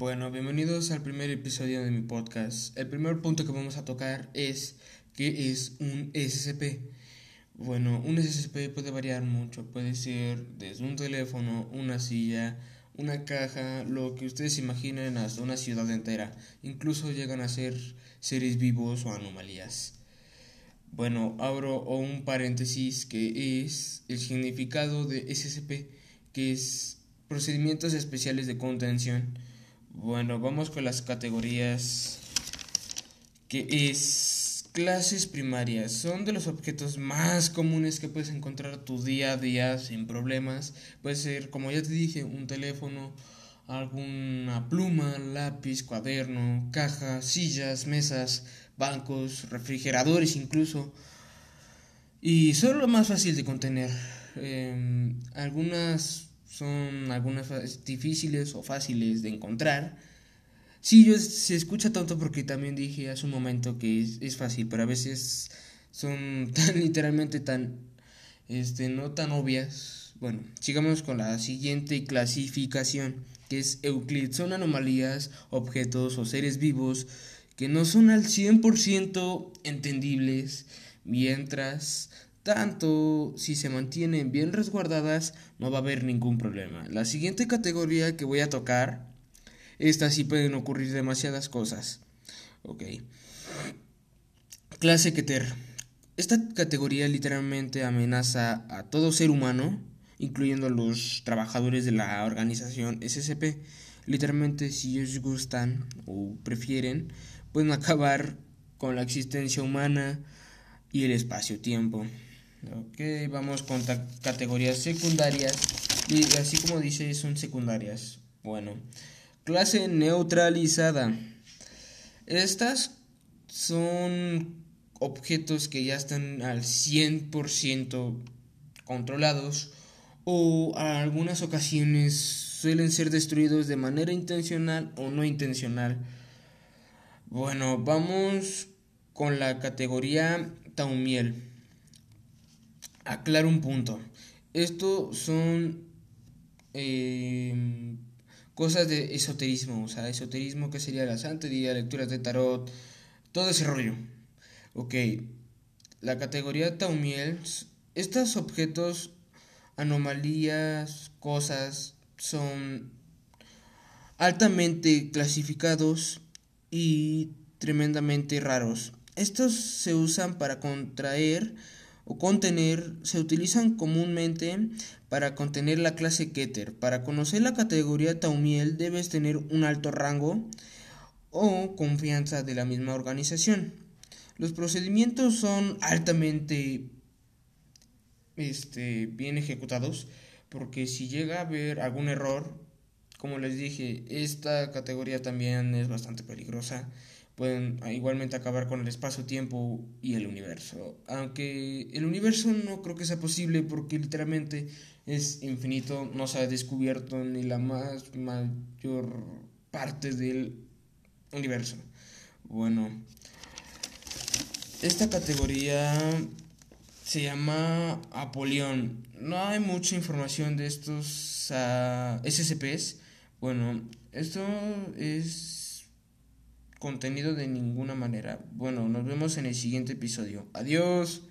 Bueno, bienvenidos al primer episodio de mi podcast. El primer punto que vamos a tocar es qué es un SCP. Bueno, un SCP puede variar mucho, puede ser desde un teléfono, una silla, una caja, lo que ustedes imaginen hasta una ciudad entera. Incluso llegan a ser seres vivos o anomalías. Bueno, abro un paréntesis que es el significado de SCP, que es procedimientos especiales de contención bueno, vamos con las categorías que es clases primarias. Son de los objetos más comunes que puedes encontrar tu día a día sin problemas. Puede ser, como ya te dije, un teléfono, alguna pluma, lápiz, cuaderno, caja, sillas, mesas, bancos, refrigeradores incluso. Y son lo más fácil de contener. Em, algunas son algunas difíciles o fáciles de encontrar. Sí, yo, se escucha tanto porque también dije hace un momento que es, es fácil, pero a veces son tan literalmente tan, este, no tan obvias. Bueno, sigamos con la siguiente clasificación, que es Euclid. Son anomalías, objetos o seres vivos que no son al 100% entendibles, mientras tanto, si se mantienen bien resguardadas, no va a haber ningún problema. La siguiente categoría que voy a tocar, esta sí pueden ocurrir demasiadas cosas. Ok. Clase Keter. Esta categoría literalmente amenaza a todo ser humano, incluyendo a los trabajadores de la organización SCP. Literalmente, si ellos gustan o prefieren, pueden acabar con la existencia humana y el espacio-tiempo. Ok, vamos con categorías secundarias. Y así como dice, son secundarias. Bueno, clase neutralizada. Estas son objetos que ya están al 100% controlados o a algunas ocasiones suelen ser destruidos de manera intencional o no intencional. Bueno, vamos con la categoría Taumiel aclaro un punto. Esto son eh, cosas de esoterismo, o sea, esoterismo que sería la santería, lecturas de tarot, todo ese rollo. Ok, la categoría Taumiel, estos objetos, anomalías, cosas, son altamente clasificados y tremendamente raros. Estos se usan para contraer o contener se utilizan comúnmente para contener la clase Keter. Para conocer la categoría Taumiel debes tener un alto rango o confianza de la misma organización. Los procedimientos son altamente este, bien ejecutados porque si llega a haber algún error, como les dije, esta categoría también es bastante peligrosa pueden igualmente acabar con el espacio-tiempo y el universo. Aunque el universo no creo que sea posible porque literalmente es infinito, no se ha descubierto ni la más mayor parte del universo. Bueno, esta categoría se llama Apolión. No hay mucha información de estos uh, SCPs. Bueno, esto es contenido de ninguna manera. Bueno, nos vemos en el siguiente episodio. Adiós.